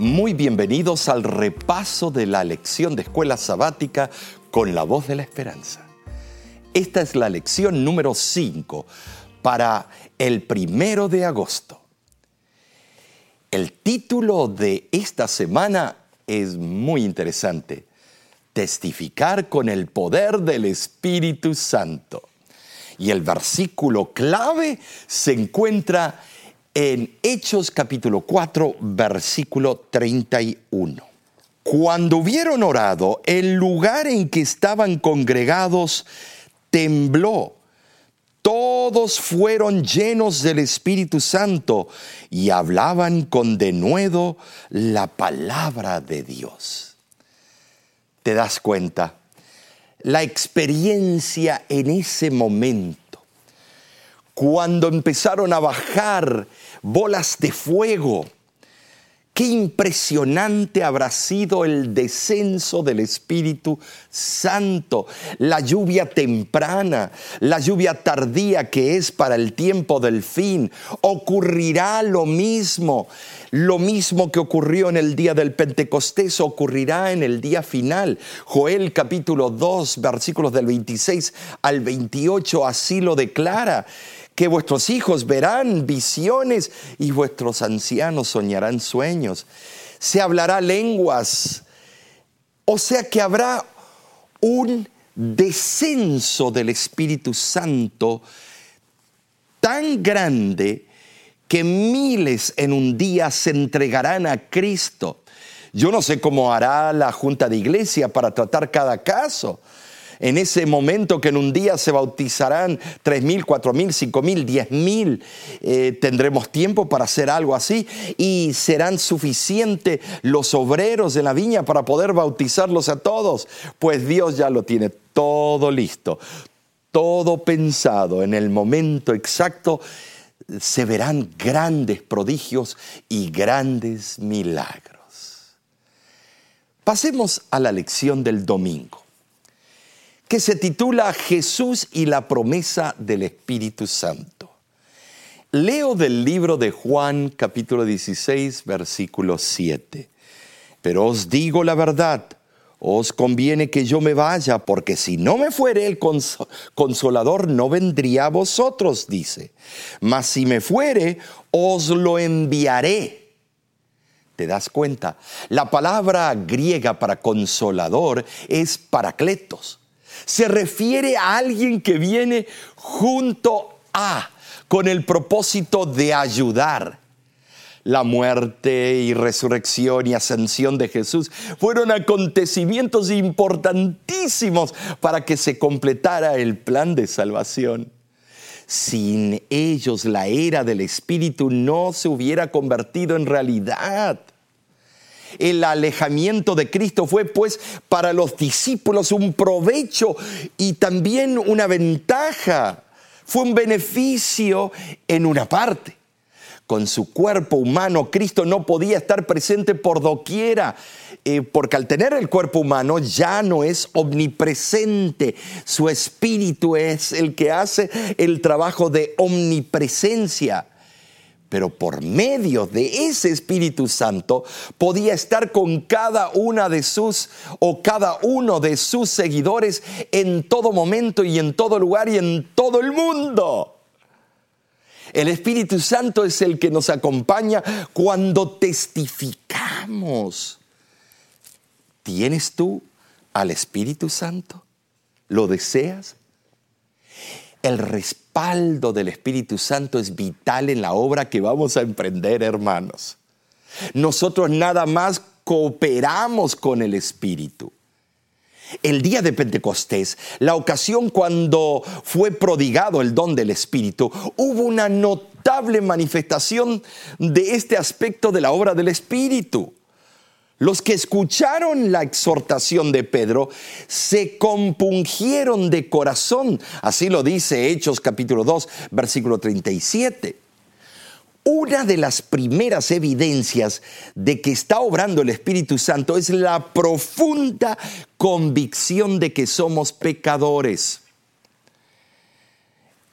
Muy bienvenidos al repaso de la lección de escuela sabática con la voz de la esperanza. Esta es la lección número 5 para el primero de agosto. El título de esta semana es muy interesante. Testificar con el poder del Espíritu Santo. Y el versículo clave se encuentra en Hechos capítulo 4, versículo 31. Cuando hubieron orado, el lugar en que estaban congregados tembló. Todos fueron llenos del Espíritu Santo y hablaban con denuedo la palabra de Dios. ¿Te das cuenta? La experiencia en ese momento, cuando empezaron a bajar bolas de fuego, Qué impresionante habrá sido el descenso del Espíritu Santo, la lluvia temprana, la lluvia tardía que es para el tiempo del fin. Ocurrirá lo mismo, lo mismo que ocurrió en el día del Pentecostés, ocurrirá en el día final. Joel capítulo 2, versículos del 26 al 28 así lo declara que vuestros hijos verán visiones y vuestros ancianos soñarán sueños. Se hablará lenguas. O sea que habrá un descenso del Espíritu Santo tan grande que miles en un día se entregarán a Cristo. Yo no sé cómo hará la Junta de Iglesia para tratar cada caso en ese momento que en un día se bautizarán 3.000, 4.000, 5.000, 10.000, eh, tendremos tiempo para hacer algo así y serán suficientes los obreros de la viña para poder bautizarlos a todos. Pues Dios ya lo tiene todo listo, todo pensado en el momento exacto. Se verán grandes prodigios y grandes milagros. Pasemos a la lección del domingo que se titula Jesús y la promesa del Espíritu Santo. Leo del libro de Juan capítulo 16 versículo 7. Pero os digo la verdad, os conviene que yo me vaya, porque si no me fuere el consolador no vendría a vosotros, dice. Mas si me fuere, os lo enviaré. ¿Te das cuenta? La palabra griega para consolador es paracletos se refiere a alguien que viene junto a, con el propósito de ayudar. La muerte y resurrección y ascensión de Jesús fueron acontecimientos importantísimos para que se completara el plan de salvación. Sin ellos la era del Espíritu no se hubiera convertido en realidad. El alejamiento de Cristo fue pues para los discípulos un provecho y también una ventaja. Fue un beneficio en una parte. Con su cuerpo humano, Cristo no podía estar presente por doquiera, eh, porque al tener el cuerpo humano ya no es omnipresente. Su espíritu es el que hace el trabajo de omnipresencia pero por medio de ese Espíritu Santo podía estar con cada una de sus o cada uno de sus seguidores en todo momento y en todo lugar y en todo el mundo. El Espíritu Santo es el que nos acompaña cuando testificamos. ¿Tienes tú al Espíritu Santo? ¿Lo deseas? El respaldo del Espíritu Santo es vital en la obra que vamos a emprender, hermanos. Nosotros nada más cooperamos con el Espíritu. El día de Pentecostés, la ocasión cuando fue prodigado el don del Espíritu, hubo una notable manifestación de este aspecto de la obra del Espíritu. Los que escucharon la exhortación de Pedro se compungieron de corazón. Así lo dice Hechos capítulo 2, versículo 37. Una de las primeras evidencias de que está obrando el Espíritu Santo es la profunda convicción de que somos pecadores.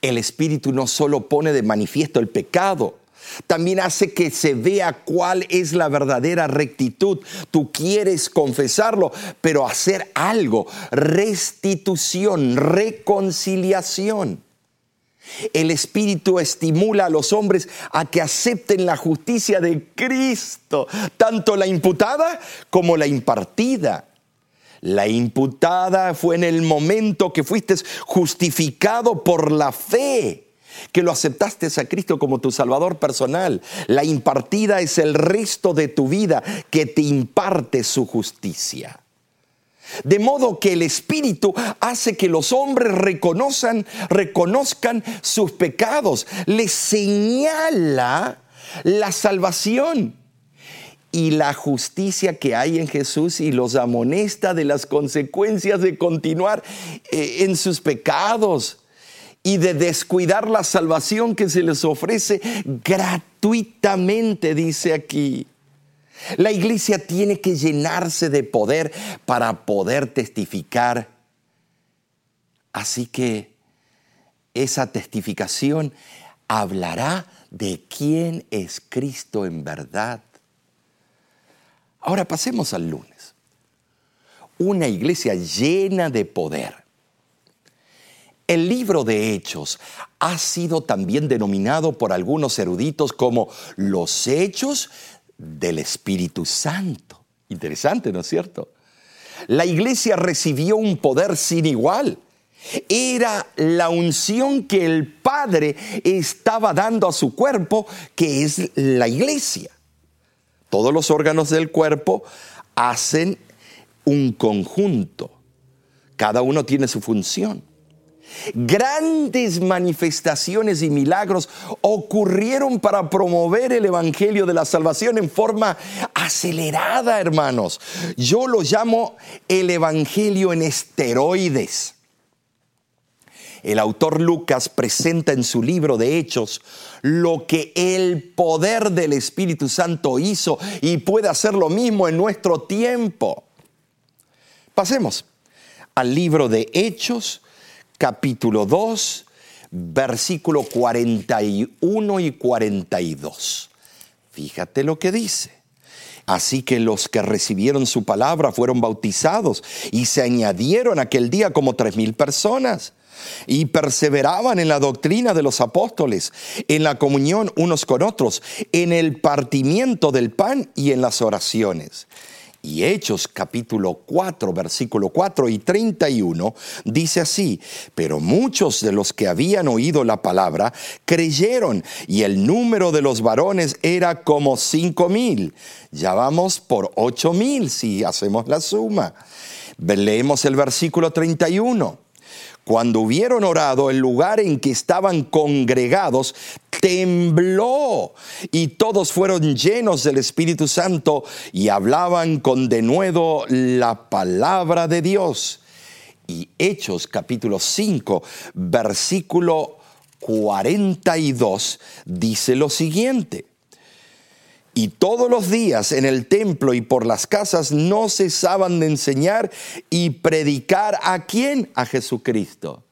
El Espíritu no solo pone de manifiesto el pecado, También hace que se vea cuál es la verdadera rectitud. Tú quieres confesarlo, pero hacer algo, restitución, reconciliación. El Espíritu estimula a los hombres a que acepten la justicia de Cristo, tanto la imputada como la impartida. La imputada fue en el momento que fuiste justificado por la fe que lo aceptaste a Cristo como tu Salvador personal. La impartida es el resto de tu vida que te imparte su justicia. De modo que el Espíritu hace que los hombres reconozcan, reconozcan sus pecados, les señala la salvación y la justicia que hay en Jesús y los amonesta de las consecuencias de continuar eh, en sus pecados y de descuidar la salvación que se les ofrece gratuitamente, dice aquí. La iglesia tiene que llenarse de poder para poder testificar. Así que esa testificación hablará de quién es Cristo en verdad. Ahora pasemos al lunes. Una iglesia llena de poder el libro de Hechos ha sido también denominado por algunos eruditos como los hechos del Espíritu Santo. Interesante, ¿no es cierto? La iglesia recibió un poder sin igual. Era la unción que el Padre estaba dando a su cuerpo, que es la iglesia. Todos los órganos del cuerpo hacen un conjunto. Cada uno tiene su función. Grandes manifestaciones y milagros ocurrieron para promover el Evangelio de la Salvación en forma acelerada, hermanos. Yo lo llamo el Evangelio en esteroides. El autor Lucas presenta en su libro de Hechos lo que el poder del Espíritu Santo hizo y puede hacer lo mismo en nuestro tiempo. Pasemos al libro de Hechos, capítulo 2, versículo 41 y 42. Fíjate lo que dice. Así que los que recibieron su palabra fueron bautizados y se añadieron aquel día como tres mil personas y perseveraban en la doctrina de los apóstoles, en la comunión unos con otros, en el partimiento del pan y en las oraciones. Y Hechos capítulo 4, versículo 4 y 31 dice así, pero muchos de los que habían oído la palabra creyeron y el número de los varones era como cinco mil. Ya vamos por ocho mil si hacemos la suma. Leemos el versículo 31. Cuando hubieron orado, el lugar en que estaban congregados tembló y todos fueron llenos del Espíritu Santo y hablaban con denuedo la palabra de Dios. Y Hechos capítulo 5, versículo 42 dice lo siguiente. Y todos los días en el templo y por las casas no cesaban de enseñar y predicar a quién? A Jesucristo.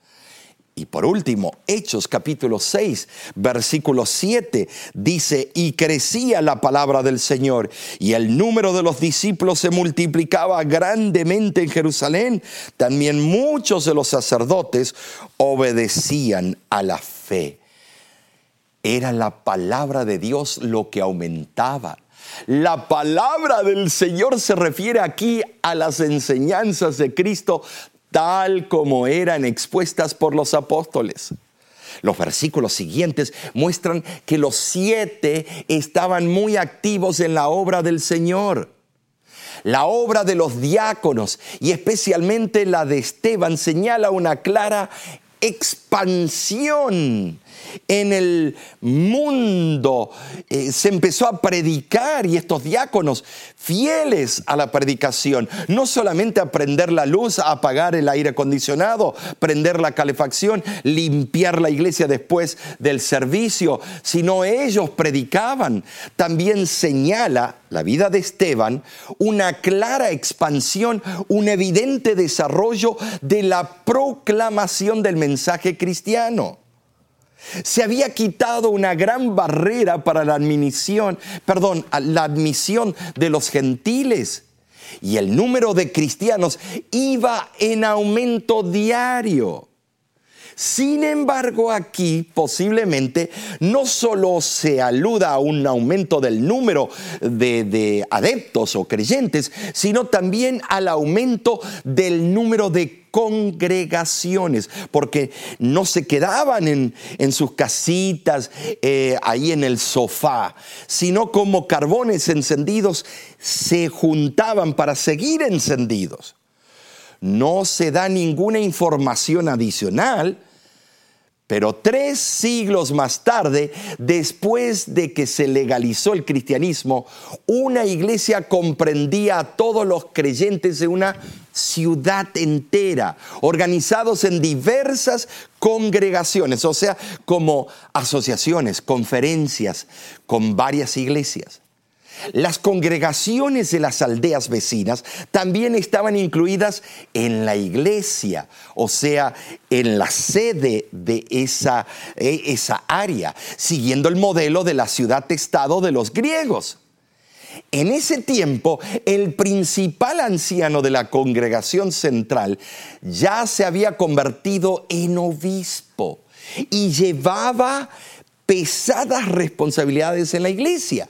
Y por último, Hechos capítulo 6, versículo 7 dice, y crecía la palabra del Señor, y el número de los discípulos se multiplicaba grandemente en Jerusalén. También muchos de los sacerdotes obedecían a la fe. Era la palabra de Dios lo que aumentaba. La palabra del Señor se refiere aquí a las enseñanzas de Cristo tal como eran expuestas por los apóstoles. Los versículos siguientes muestran que los siete estaban muy activos en la obra del Señor. La obra de los diáconos y especialmente la de Esteban señala una clara expansión en el mundo. Eh, se empezó a predicar y estos diáconos fieles a la predicación, no solamente a prender la luz, a apagar el aire acondicionado, prender la calefacción, limpiar la iglesia después del servicio, sino ellos predicaban. También señala la vida de Esteban una clara expansión, un evidente desarrollo de la proclamación del mensaje cristiano. Se había quitado una gran barrera para la admisión, perdón, la admisión de los gentiles. Y el número de cristianos iba en aumento diario. Sin embargo, aquí posiblemente no solo se aluda a un aumento del número de, adeptos o creyentes, sino también al aumento del número de congregaciones, porque no se quedaban en, sus casitas, eh, ahí en el sofá, sino como carbones encendidos se juntaban para seguir encendidos. No se da ninguna información adicional pero tres siglos más tarde, después de que se legalizó el cristianismo, una iglesia comprendía a todos los creyentes de una ciudad entera, organizados en diversas congregaciones, o sea, como asociaciones, conferencias, con varias iglesias. Las congregaciones de las aldeas vecinas también estaban incluidas en la iglesia, o sea, en la sede de esa, eh, esa área, siguiendo el modelo de la ciudad-estado de los griegos. En ese tiempo, el principal anciano de la congregación central ya se había convertido en obispo y llevaba pesadas responsabilidades en la iglesia.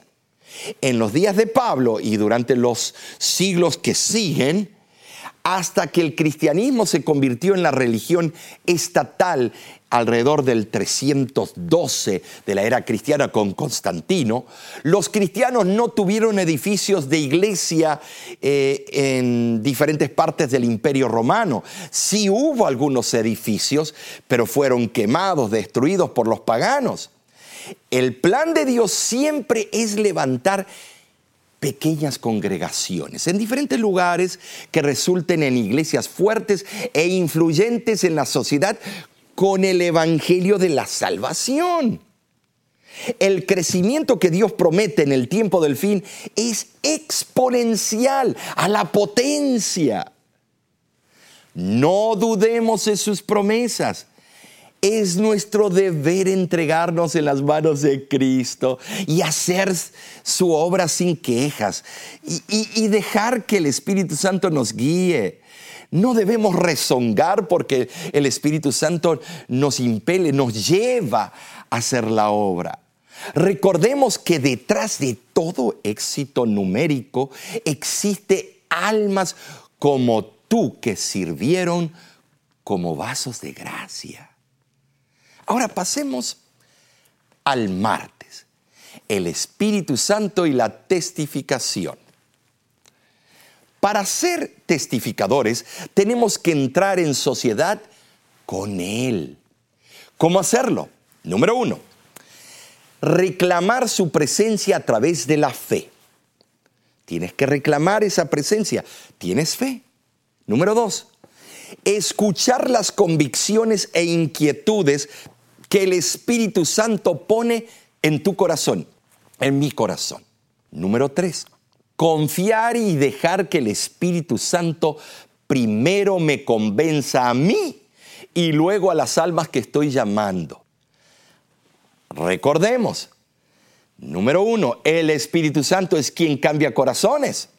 En los días de Pablo y durante los siglos que siguen, hasta que el cristianismo se convirtió en la religión estatal alrededor del 312 de la era cristiana con Constantino, los cristianos no tuvieron edificios de iglesia eh, en diferentes partes del imperio romano. Sí hubo algunos edificios, pero fueron quemados, destruidos por los paganos. El plan de Dios siempre es levantar pequeñas congregaciones en diferentes lugares que resulten en iglesias fuertes e influyentes en la sociedad con el Evangelio de la salvación. El crecimiento que Dios promete en el tiempo del fin es exponencial a la potencia. No dudemos de sus promesas es nuestro deber entregarnos en las manos de Cristo y hacer su obra sin quejas y, dejar que el Espíritu Santo nos guíe. No debemos rezongar porque el Espíritu Santo nos impele, nos lleva a hacer la obra. Recordemos que detrás de todo éxito numérico existe almas como tú que sirvieron como vasos de gracia. Ahora pasemos al martes, el Espíritu Santo y la testificación. Para ser testificadores tenemos que entrar en sociedad con Él. ¿Cómo hacerlo? Número uno, reclamar su presencia a través de la fe. Tienes que reclamar esa presencia. ¿Tienes fe? Número dos, escuchar las convicciones e inquietudes que el Espíritu Santo pone en tu corazón, en mi corazón. Número tres, confiar y dejar que el Espíritu Santo primero me convenza a mí y luego a las almas que estoy llamando. Recordemos, número uno, el Espíritu Santo es quien cambia corazones.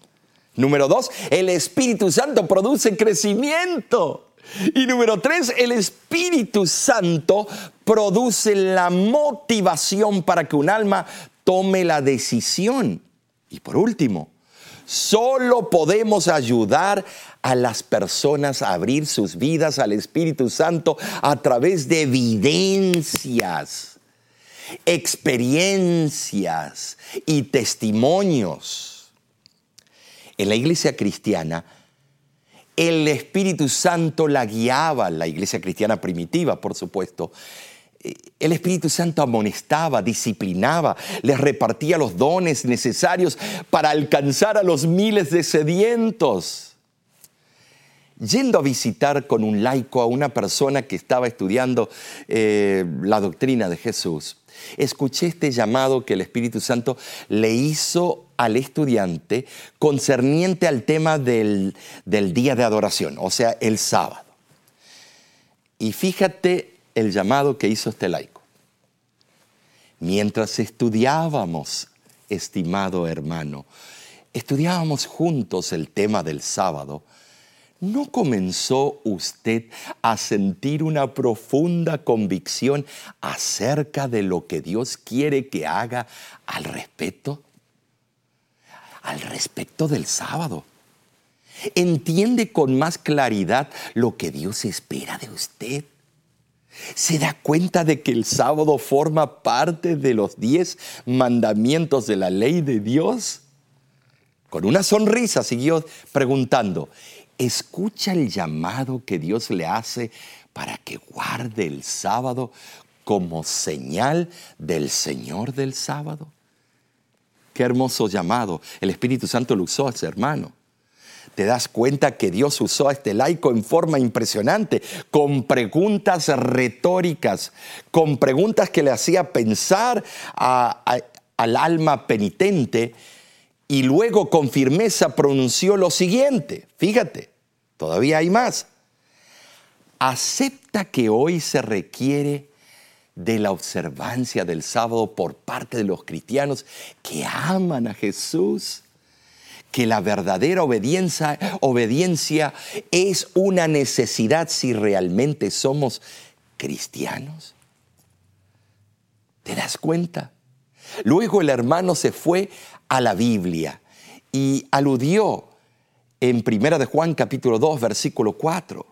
Número dos, el Espíritu Santo produce crecimiento. Y número tres, el Espíritu Santo produce la motivación para que un alma tome la decisión. Y por último, solo podemos ayudar a las personas a abrir sus vidas al Espíritu Santo a través de evidencias, experiencias y testimonios. En la iglesia cristiana, el Espíritu Santo la guiaba, la iglesia cristiana primitiva, por supuesto. El Espíritu Santo amonestaba, disciplinaba, les repartía los dones necesarios para alcanzar a los miles de sedientos. Yendo a visitar con un laico a una persona que estaba estudiando eh, la doctrina de Jesús, escuché este llamado que el Espíritu Santo le hizo al estudiante concerniente al tema del, día de adoración, o sea, el sábado. Y fíjate el llamado que hizo este laico. Mientras estudiábamos, estimado hermano, estudiábamos juntos el tema del sábado, ¿no comenzó usted a sentir una profunda convicción acerca de lo que Dios quiere que haga al respecto? Al respecto del sábado. Entiende con más claridad lo que Dios espera de usted. ¿Se da cuenta de que el sábado forma parte de los diez mandamientos de la ley de Dios? Con una sonrisa siguió preguntando, ¿escucha el llamado que Dios le hace para que guarde el sábado como señal del Señor del sábado? Qué hermoso llamado. El Espíritu Santo lo usó a ese hermano te das cuenta que Dios usó a este laico en forma impresionante, con preguntas retóricas, con preguntas que le hacía pensar al alma penitente y luego con firmeza pronunció lo siguiente, fíjate, todavía hay más. Acepta que hoy se requiere de la observancia del sábado por parte de los cristianos que aman a Jesús que la verdadera obediencia, es una necesidad si realmente somos cristianos? ¿Te das cuenta? Luego el hermano se fue a la Biblia y aludió en Primera de Juan capítulo 2 versículo 4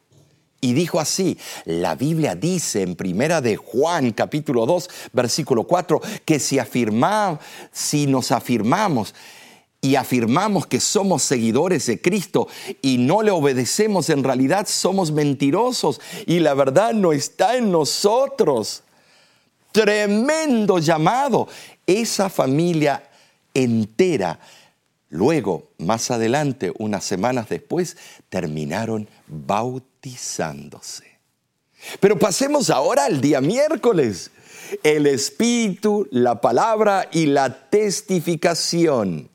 y dijo así, la Biblia dice en Primera de Juan capítulo 2 versículo 4 que si afirmamos si nos afirmamos y afirmamos que somos seguidores de Cristo y no le obedecemos, en realidad somos mentirosos y la verdad no está en nosotros. Tremendo llamado. Esa familia entera, luego, más adelante, unas semanas después, terminaron bautizándose. Pero pasemos ahora al día miércoles. El Espíritu, la palabra y la testificación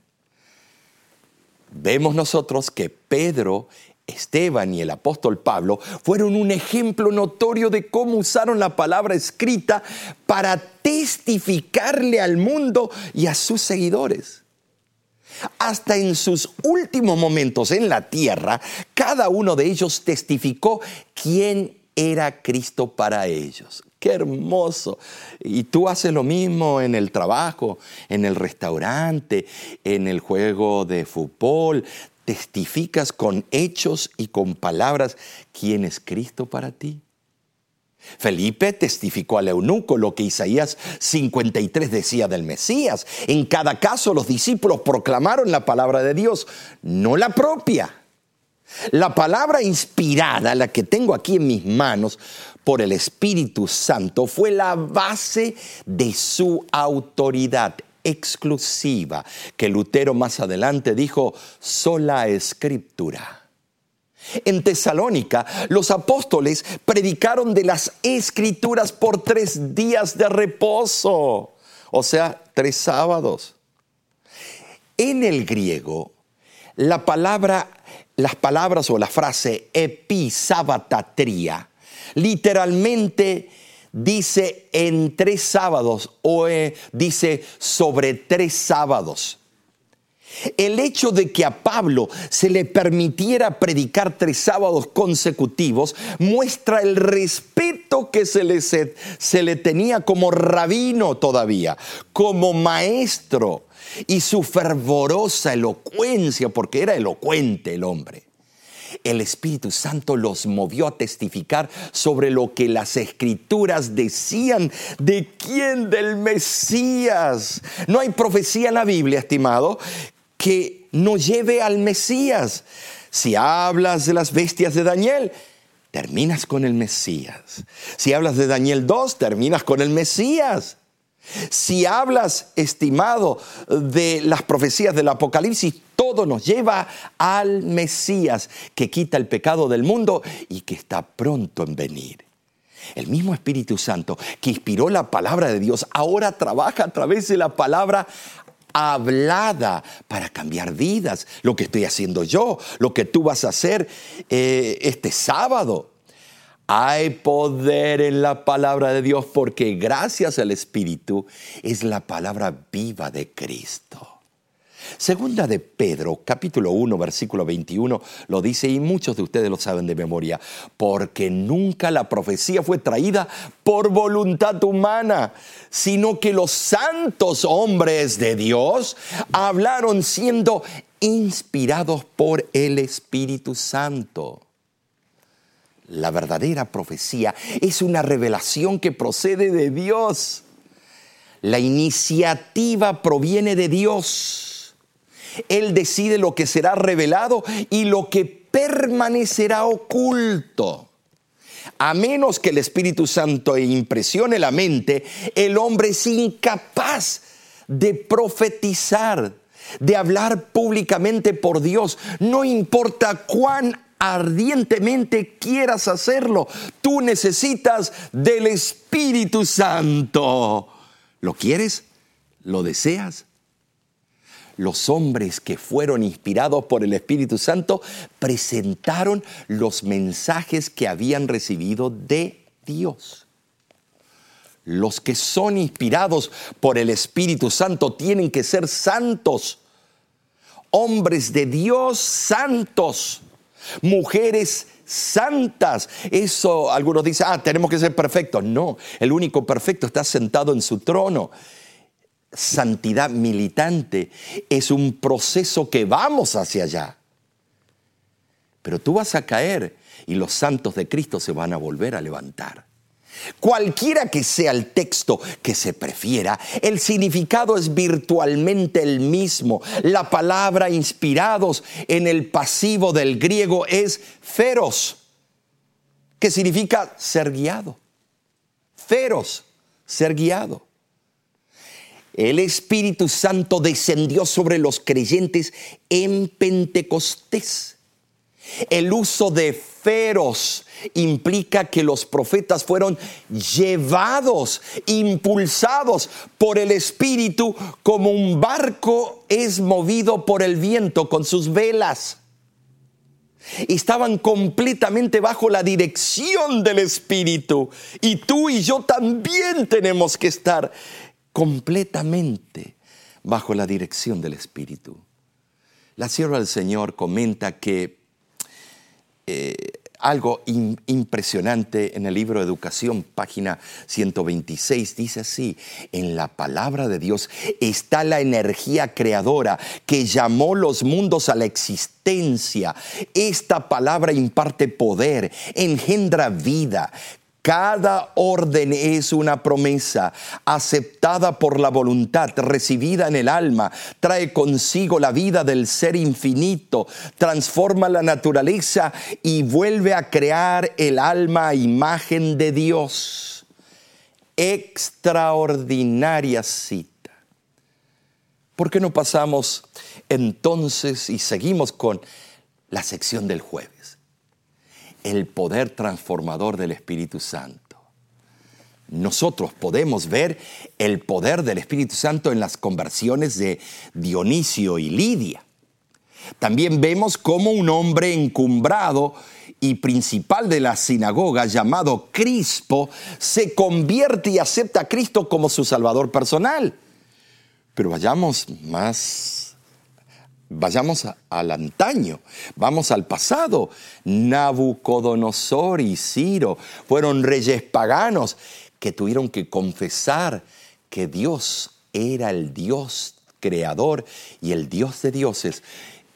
vemos nosotros que Pedro, Esteban y el apóstol Pablo fueron un ejemplo notorio de cómo usaron la palabra escrita para testificarle al mundo y a sus seguidores. Hasta en sus últimos momentos en la tierra, cada uno de ellos testificó quién era Cristo para ellos. Qué hermoso. Y tú haces lo mismo en el trabajo, en el restaurante, en el juego de fútbol. Testificas con hechos y con palabras quién es Cristo para ti. Felipe testificó al eunuco lo que Isaías 53 decía del Mesías. En cada caso los discípulos proclamaron la palabra de Dios, no la propia. La palabra inspirada, la que tengo aquí en mis manos, por el Espíritu Santo, fue la base de su autoridad exclusiva, que Lutero más adelante dijo, sola escritura. En Tesalónica, los apóstoles predicaron de las escrituras por tres días de reposo, o sea, tres sábados. En el griego, la palabra las palabras o la frase episabatatria literalmente dice en tres sábados o eh, dice sobre tres sábados. El hecho de que a Pablo se le permitiera predicar tres sábados consecutivos muestra el respeto que se le, se le tenía como rabino todavía, como maestro y su fervorosa elocuencia, porque era elocuente el hombre. El Espíritu Santo los movió a testificar sobre lo que las escrituras decían de quién, del Mesías. No hay profecía en la Biblia, estimado, que no lleve al Mesías. Si hablas de las bestias de Daniel, terminas con el Mesías. Si hablas de Daniel 2, terminas con el Mesías. Si hablas, estimado, de las profecías del Apocalipsis, todo nos lleva al Mesías que quita el pecado del mundo y que está pronto en venir. El mismo Espíritu Santo que inspiró la palabra de Dios ahora trabaja a través de la palabra hablada para cambiar vidas. Lo que estoy haciendo yo, lo que tú vas a hacer eh, este sábado. Hay poder en la palabra de Dios porque gracias al Espíritu es la palabra viva de Cristo. Segunda de Pedro, capítulo 1, versículo 21, lo dice y muchos de ustedes lo saben de memoria, porque nunca la profecía fue traída por voluntad humana, sino que los santos hombres de Dios hablaron siendo inspirados por el Espíritu Santo. La verdadera profecía es una revelación que procede de Dios. La iniciativa proviene de Dios. Él decide lo que será revelado y lo que permanecerá oculto. A menos que el Espíritu Santo impresione la mente, el hombre es incapaz de profetizar, de hablar públicamente por Dios, no importa cuán ardientemente quieras hacerlo. Tú necesitas del Espíritu Santo. ¿Lo quieres? ¿Lo deseas? Los hombres que fueron inspirados por el Espíritu Santo presentaron los mensajes que habían recibido de Dios. Los que son inspirados por el Espíritu Santo tienen que ser santos, hombres de Dios santos mujeres santas. Eso algunos dicen, ah, tenemos que ser perfectos. No, el único perfecto está sentado en su trono. Santidad militante es un proceso que vamos hacia allá. Pero tú vas a caer y los santos de Cristo se van a volver a levantar. Cualquiera que sea el texto que se prefiera, el significado es virtualmente el mismo. La palabra inspirados en el pasivo del griego es feros, que significa ser guiado. Feros, ser guiado. El Espíritu Santo descendió sobre los creyentes en Pentecostés. El uso de feros implica que los profetas fueron llevados, impulsados por el Espíritu como un barco es movido por el viento con sus velas. Estaban completamente bajo la dirección del Espíritu. Y tú y yo también tenemos que estar completamente bajo la dirección del Espíritu. La sierva del Señor comenta que eh, algo impresionante en el libro de Educación, página 126, dice así, en la palabra de Dios está la energía creadora que llamó los mundos a la existencia. Esta palabra imparte poder, engendra vida, cada orden es una promesa aceptada por la voluntad, recibida en el alma, trae consigo la vida del ser infinito, transforma la naturaleza y vuelve a crear el alma a imagen de Dios. Extraordinaria cita. ¿Por qué no pasamos entonces y seguimos con la sección del jueves? El poder transformador del Espíritu Santo. Nosotros podemos ver el poder del Espíritu Santo en las conversiones de Dionisio y Lidia. También vemos cómo un hombre encumbrado y principal de la sinagoga llamado Crispo se convierte y acepta a Cristo como su Salvador personal. Pero vayamos más Vayamos al antaño, vamos al pasado. Nabucodonosor y Ciro fueron reyes paganos que tuvieron que confesar que Dios era el Dios creador y el Dios de dioses.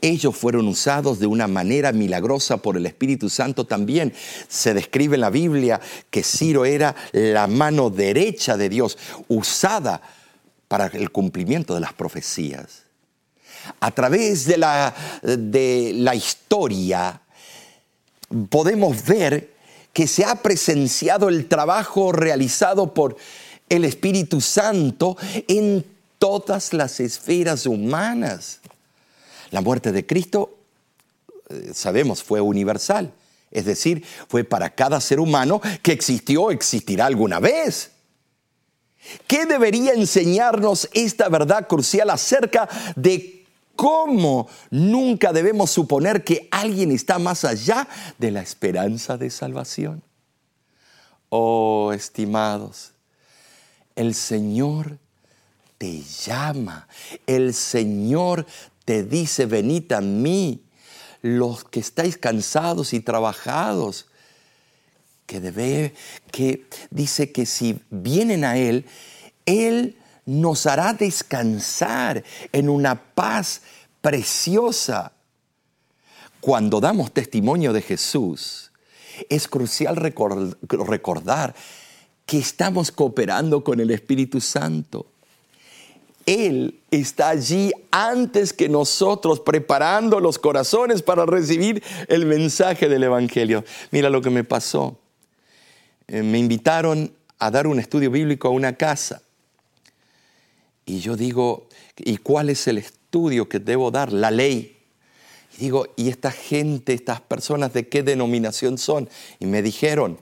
Ellos fueron usados de una manera milagrosa por el Espíritu Santo también. Se describe en la Biblia que Ciro era la mano derecha de Dios, usada para el cumplimiento de las profecías a través de la, de la historia, podemos ver que se ha presenciado el trabajo realizado por el Espíritu Santo en todas las esferas humanas. La muerte de Cristo, eh, sabemos, fue universal, es decir, fue para cada ser humano que existió existirá alguna vez. ¿Qué debería enseñarnos esta verdad crucial acerca de ¿Cómo nunca debemos suponer que alguien está más allá de la esperanza de salvación? Oh, estimados, el Señor te llama, el Señor te dice, venid a mí, los que estáis cansados y trabajados, que debe, que dice que si vienen a Él, Él nos hará descansar en una paz preciosa. Cuando damos testimonio de Jesús, es crucial recordar que estamos cooperando con el Espíritu Santo. Él está allí antes que nosotros, preparando los corazones para recibir el mensaje del Evangelio. Mira lo que me pasó. Eh, me invitaron a dar un estudio bíblico a una casa. Y yo digo, ¿y cuál es el estudio que debo dar? La ley. Y digo, ¿y esta gente, estas personas de qué denominación son? Y me dijeron,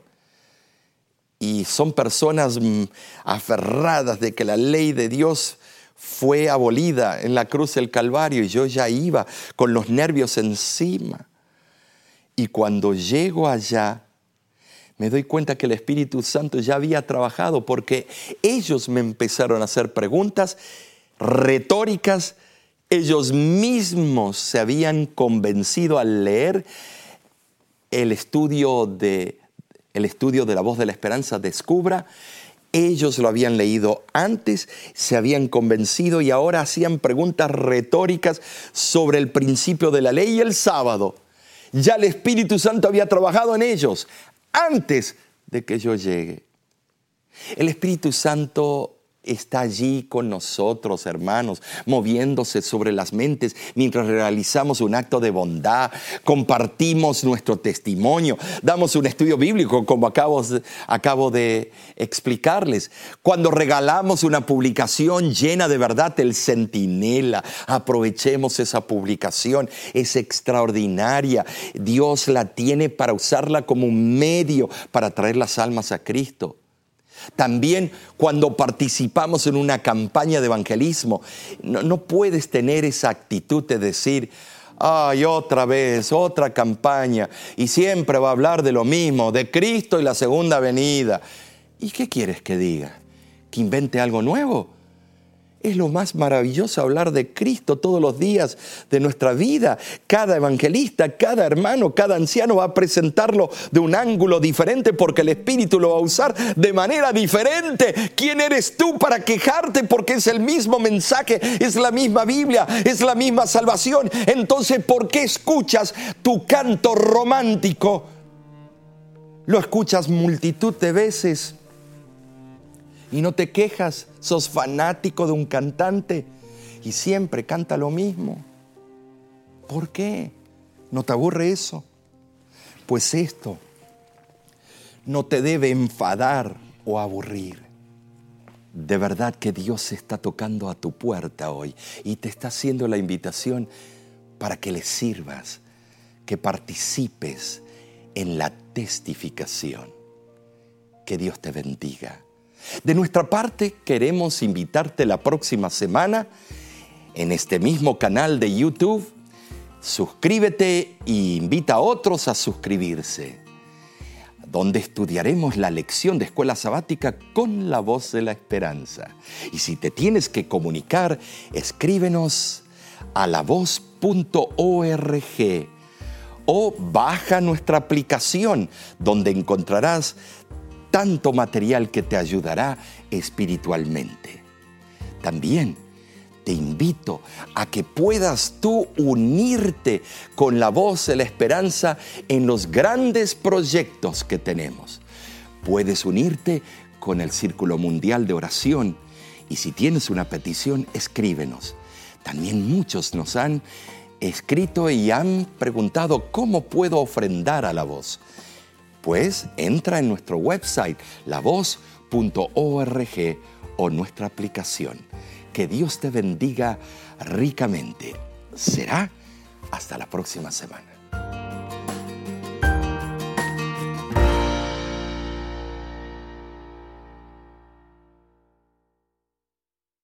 y son personas mm, aferradas de que la ley de Dios fue abolida en la cruz del Calvario y yo ya iba con los nervios encima. Y cuando llego allá, me doy cuenta que el Espíritu Santo ya había trabajado porque ellos me empezaron a hacer preguntas retóricas, ellos mismos se habían convencido al leer el estudio de, el estudio de la voz de la esperanza, descubra ellos lo habían leído antes, se habían convencido y ahora hacían preguntas retóricas sobre el principio de la ley y el sábado. Ya el Espíritu Santo había trabajado en ellos antes de que yo llegue. El Espíritu Santo está allí con nosotros, hermanos, moviéndose sobre las mentes mientras realizamos un acto de bondad, compartimos nuestro testimonio, damos un estudio bíblico como acabo, de explicarles. Cuando regalamos una publicación llena de verdad, el centinela, aprovechemos esa publicación, es extraordinaria. Dios la tiene para usarla como un medio para traer las almas a Cristo. También cuando participamos en una campaña de evangelismo, no, puedes tener esa actitud de decir, ay, otra vez, otra campaña, y siempre va a hablar de lo mismo, de Cristo y la segunda venida. ¿Y qué quieres que diga? ¿Que invente algo nuevo? Es lo más maravilloso hablar de Cristo todos los días de nuestra vida. Cada evangelista, cada hermano, cada anciano va a presentarlo de un ángulo diferente porque el Espíritu lo va a usar de manera diferente. ¿Quién eres tú para quejarte? Porque es el mismo mensaje, es la misma Biblia, es la misma salvación. Entonces, ¿por qué escuchas tu canto romántico? Lo escuchas multitud de veces y no te quejas, sos fanático de un cantante y siempre canta lo mismo. ¿Por qué? ¿No te aburre eso? Pues esto no te debe enfadar o aburrir. De verdad que Dios está tocando a tu puerta hoy y te está haciendo la invitación para que le sirvas, que participes en la testificación. Que Dios te bendiga. De nuestra parte, queremos invitarte la próxima semana en este mismo canal de YouTube. Suscríbete e invita a otros a suscribirse, donde estudiaremos la lección de escuela sabática con la voz de la esperanza. Y si te tienes que comunicar, escríbenos a la voz.org o baja nuestra aplicación donde encontrarás tanto material que te ayudará espiritualmente. También te invito a que puedas tú unirte con la voz de la esperanza en los grandes proyectos que tenemos. Puedes unirte con el Círculo Mundial de Oración y si tienes una petición, escríbenos. También muchos nos han escrito y han preguntado cómo puedo ofrendar a la voz pues entra en nuestro website lavoz.org o nuestra aplicación. Que Dios te bendiga ricamente. Será hasta la próxima semana.